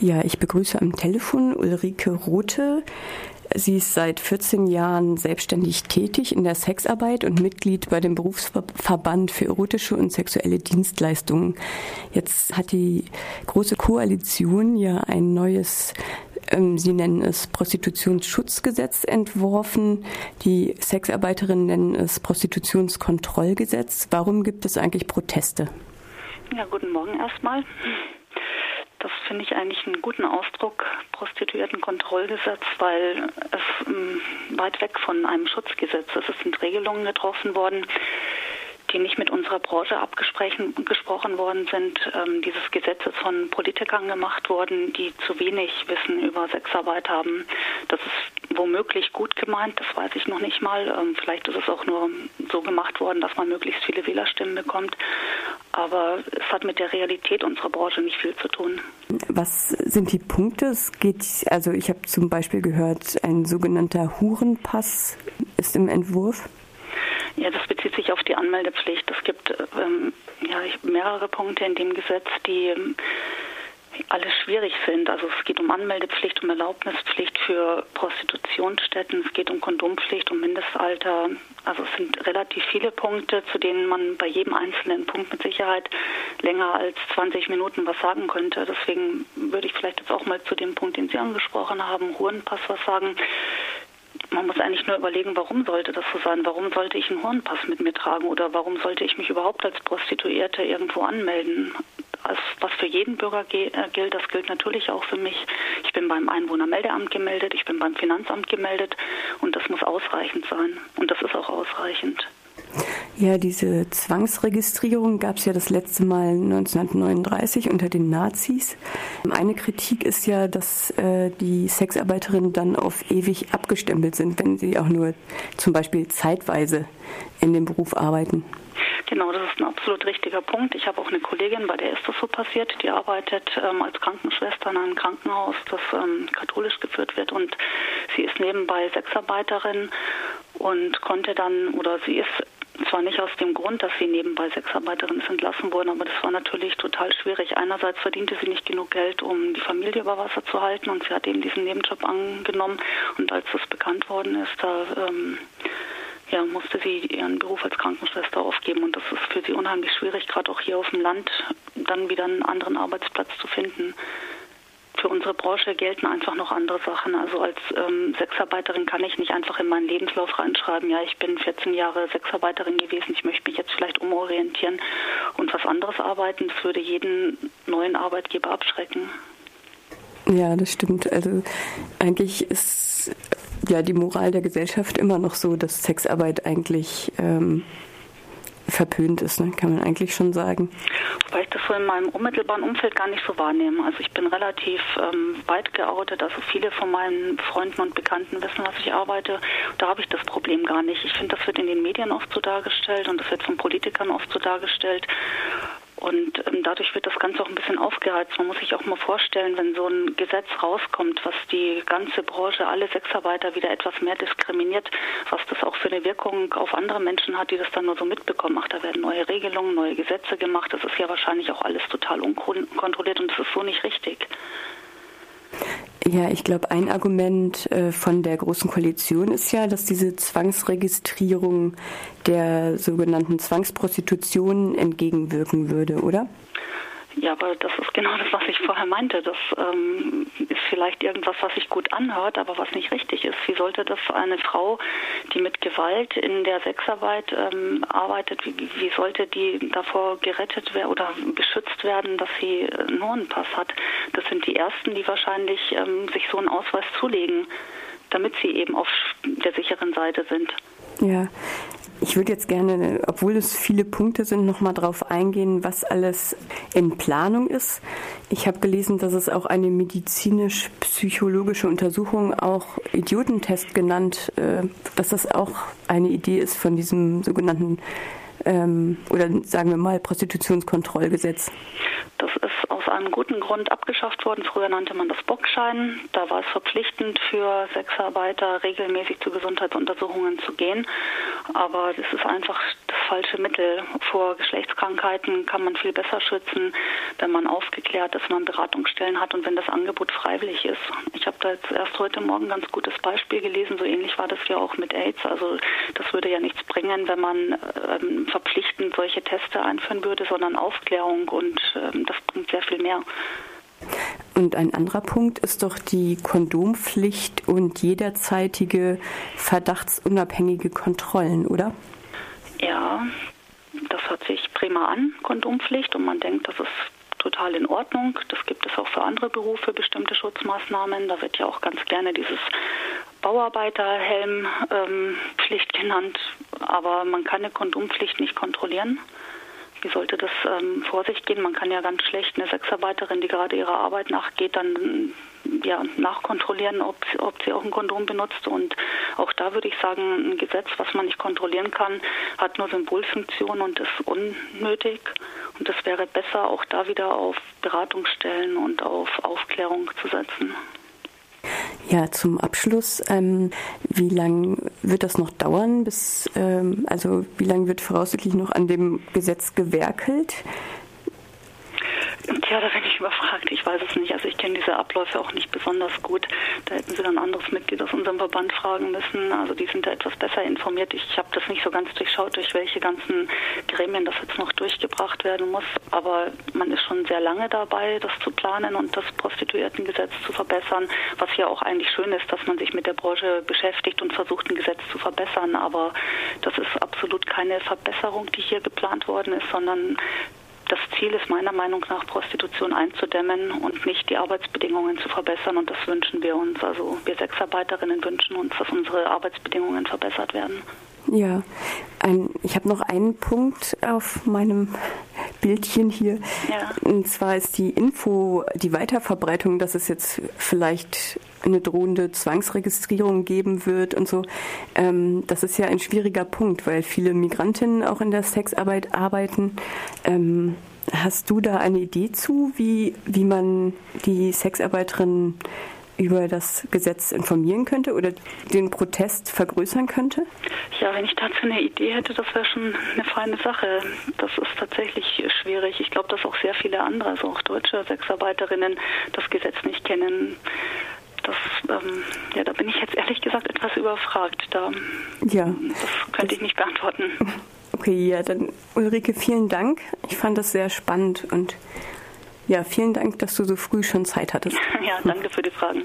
Ja, ich begrüße am Telefon Ulrike Rothe. Sie ist seit 14 Jahren selbstständig tätig in der Sexarbeit und Mitglied bei dem Berufsverband für erotische und sexuelle Dienstleistungen. Jetzt hat die Große Koalition ja ein neues ähm, Sie nennen es Prostitutionsschutzgesetz entworfen. Die Sexarbeiterinnen nennen es Prostitutionskontrollgesetz. Warum gibt es eigentlich Proteste? Ja, guten Morgen erstmal. Das finde ich eigentlich einen guten Ausdruck, Prostituiertenkontrollgesetz, weil es ähm, weit weg von einem Schutzgesetz ist. Es sind Regelungen getroffen worden, die nicht mit unserer Branche abgesprochen worden sind. Ähm, dieses Gesetz ist von Politikern gemacht worden, die zu wenig Wissen über Sexarbeit haben. Das ist womöglich gut gemeint, das weiß ich noch nicht mal. Ähm, vielleicht ist es auch nur so gemacht worden, dass man möglichst viele Wählerstimmen bekommt. Aber es hat mit der Realität unserer Branche nicht viel zu tun. Was sind die Punkte? Es geht, also ich habe zum Beispiel gehört, ein sogenannter Hurenpass ist im Entwurf. Ja, das bezieht sich auf die Anmeldepflicht. Es gibt ähm, ja, mehrere Punkte in dem Gesetz, die ähm, alle schwierig sind. Also es geht um Anmeldepflicht, um Erlaubnispflicht für Prostitutionsstätten, es geht um Kondompflicht, um Mindestalter. Also es sind relativ viele Punkte, zu denen man bei jedem einzelnen Punkt mit Sicherheit länger als 20 Minuten was sagen könnte. Deswegen würde ich vielleicht jetzt auch mal zu dem Punkt, den Sie angesprochen haben, Hurenpass was sagen man muss eigentlich nur überlegen, warum sollte das so sein? Warum sollte ich einen Hornpass mit mir tragen oder warum sollte ich mich überhaupt als Prostituierte irgendwo anmelden? Also was für jeden Bürger äh, gilt, das gilt natürlich auch für mich. Ich bin beim Einwohnermeldeamt gemeldet, ich bin beim Finanzamt gemeldet und das muss ausreichend sein. Und das ist auch ausreichend. Ja, diese Zwangsregistrierung gab es ja das letzte Mal 1939 unter den Nazis. Eine Kritik ist ja, dass äh, die Sexarbeiterinnen dann auf ewig abgestempelt sind, wenn sie auch nur zum Beispiel zeitweise in dem Beruf arbeiten. Genau, das ist ein absolut richtiger Punkt. Ich habe auch eine Kollegin, bei der ist das so passiert. Die arbeitet ähm, als Krankenschwester in einem Krankenhaus, das ähm, katholisch geführt wird und sie ist nebenbei Sexarbeiterin und konnte dann, oder sie ist zwar nicht aus dem Grund, dass sie nebenbei Sexarbeiterin ist, entlassen wurden, aber das war natürlich total schwierig. Einerseits verdiente sie nicht genug Geld, um die Familie über Wasser zu halten und sie hat eben diesen Nebenjob angenommen. Und als das bekannt worden ist, da ähm, ja, musste sie ihren Beruf als Krankenschwester aufgeben. Und das ist für sie unheimlich schwierig, gerade auch hier auf dem Land dann wieder einen anderen Arbeitsplatz zu finden für unsere Branche gelten einfach noch andere Sachen. Also als ähm, Sexarbeiterin kann ich nicht einfach in meinen Lebenslauf reinschreiben, ja, ich bin 14 Jahre Sexarbeiterin gewesen, ich möchte mich jetzt vielleicht umorientieren und was anderes arbeiten. Das würde jeden neuen Arbeitgeber abschrecken. Ja, das stimmt. Also eigentlich ist ja die Moral der Gesellschaft immer noch so, dass Sexarbeit eigentlich ähm, verpönt ist, ne? kann man eigentlich schon sagen. Wobei ich das so in meinem unmittelbaren Umfeld gar nicht so wahrnehme. Also ich bin relativ ähm, weit geoutet, also viele von meinen Freunden und Bekannten wissen, was ich arbeite. Da habe ich das Problem gar nicht. Ich finde, das wird in den Medien oft so dargestellt und das wird von Politikern oft so dargestellt. Und ähm, dadurch wird das Ganze auch ein bisschen aufgeheizt. Man muss sich auch mal vorstellen, wenn so ein Gesetz rauskommt, was die ganze Branche, alle Sexarbeiter wieder etwas mehr diskriminiert, was das auch für eine Wirkung auf andere Menschen hat, die das dann nur so mitbekommen. Ach, da werden neue Regelungen, neue Gesetze gemacht. Das ist ja wahrscheinlich auch alles total unkontrolliert und das ist so nicht richtig. Ja, ich glaube, ein Argument äh, von der Großen Koalition ist ja, dass diese Zwangsregistrierung der sogenannten Zwangsprostitution entgegenwirken würde, oder? Ja, aber das ist genau das, was ich vorher meinte. Das ähm, ist vielleicht irgendwas, was sich gut anhört, aber was nicht richtig ist. Wie sollte das eine Frau, die mit Gewalt in der Sexarbeit ähm, arbeitet, wie, wie, sollte die davor gerettet werden oder beschützt werden, dass sie nur einen Pass hat? Das sind die Ersten, die wahrscheinlich ähm, sich so einen Ausweis zulegen, damit sie eben auf der sicheren Seite sind. Ja, ich würde jetzt gerne, obwohl es viele Punkte sind, noch mal darauf eingehen, was alles in Planung ist. Ich habe gelesen, dass es auch eine medizinisch-psychologische Untersuchung, auch Idiotentest genannt, äh, dass das auch eine Idee ist von diesem sogenannten ähm, oder sagen wir mal Prostitutionskontrollgesetz. Das ist aus einem guten Grund abgeschafft worden. Früher nannte man das Bockschein. Da war es verpflichtend für Sexarbeiter regelmäßig zu Gesundheitsuntersuchungen zu gehen. Aber das ist einfach falsche Mittel. Vor Geschlechtskrankheiten kann man viel besser schützen, wenn man aufgeklärt ist, man Beratungsstellen hat und wenn das Angebot freiwillig ist. Ich habe da jetzt erst heute Morgen ein ganz gutes Beispiel gelesen. So ähnlich war das ja auch mit AIDS. Also das würde ja nichts bringen, wenn man ähm, verpflichtend solche Teste einführen würde, sondern Aufklärung und ähm, das bringt sehr viel mehr. Und ein anderer Punkt ist doch die Kondompflicht und jederzeitige verdachtsunabhängige Kontrollen, oder? Ja, das hört sich prima an, Kondompflicht, und man denkt, das ist total in Ordnung. Das gibt es auch für andere Berufe, bestimmte Schutzmaßnahmen. Da wird ja auch ganz gerne dieses Bauarbeiterhelmpflicht ähm, genannt, aber man kann eine Kondompflicht nicht kontrollieren. Wie sollte das ähm, vor sich gehen? Man kann ja ganz schlecht eine Sexarbeiterin, die gerade ihrer Arbeit nachgeht, dann ja, nachkontrollieren, ob, ob sie auch ein Kondom benutzt. Und auch da würde ich sagen, ein Gesetz, was man nicht kontrollieren kann, hat nur Symbolfunktion und ist unnötig. Und es wäre besser, auch da wieder auf Beratungsstellen und auf Aufklärung zu setzen. Ja, zum Abschluss, ähm, wie lange wird das noch dauern? Bis, ähm, also wie lange wird voraussichtlich noch an dem Gesetz gewerkelt? Tja, da bin ich überfragt. Ich weiß es nicht. Also ich kenne diese Abläufe auch nicht besonders gut. Da hätten Sie dann ein anderes Mitglied aus unserem Verband fragen müssen. Also die sind da etwas besser informiert. Ich habe das nicht so ganz durchschaut, durch welche ganzen Gremien das jetzt noch durchgebracht werden muss. Aber man ist schon sehr lange dabei, das zu planen und das Prostituiertengesetz zu verbessern. Was ja auch eigentlich schön ist, dass man sich mit der Branche beschäftigt und versucht, ein Gesetz zu verbessern. Aber das ist absolut keine Verbesserung, die hier geplant worden ist, sondern das Ziel ist meiner Meinung nach, Prostitution einzudämmen und nicht die Arbeitsbedingungen zu verbessern. Und das wünschen wir uns. Also wir Sexarbeiterinnen wünschen uns, dass unsere Arbeitsbedingungen verbessert werden. Ja, ein, ich habe noch einen Punkt auf meinem Bildchen hier. Ja. Und zwar ist die Info, die Weiterverbreitung, dass es jetzt vielleicht eine drohende Zwangsregistrierung geben wird und so. Ähm, das ist ja ein schwieriger Punkt, weil viele Migrantinnen auch in der Sexarbeit arbeiten. Ähm, hast du da eine Idee zu, wie, wie man die Sexarbeiterinnen über das Gesetz informieren könnte oder den Protest vergrößern könnte? Ja, wenn ich dazu eine Idee hätte, das wäre schon eine feine Sache. Das ist tatsächlich schwierig. Ich glaube, dass auch sehr viele andere, also auch deutsche Sexarbeiterinnen, das Gesetz nicht kennen. Das, ähm, ja, da bin ich jetzt ehrlich gesagt etwas überfragt. Da, ja. Das könnte ich nicht beantworten. Okay, ja, dann Ulrike, vielen Dank. Ich fand das sehr spannend und ja, vielen Dank, dass du so früh schon Zeit hattest. Ja, danke für die Fragen.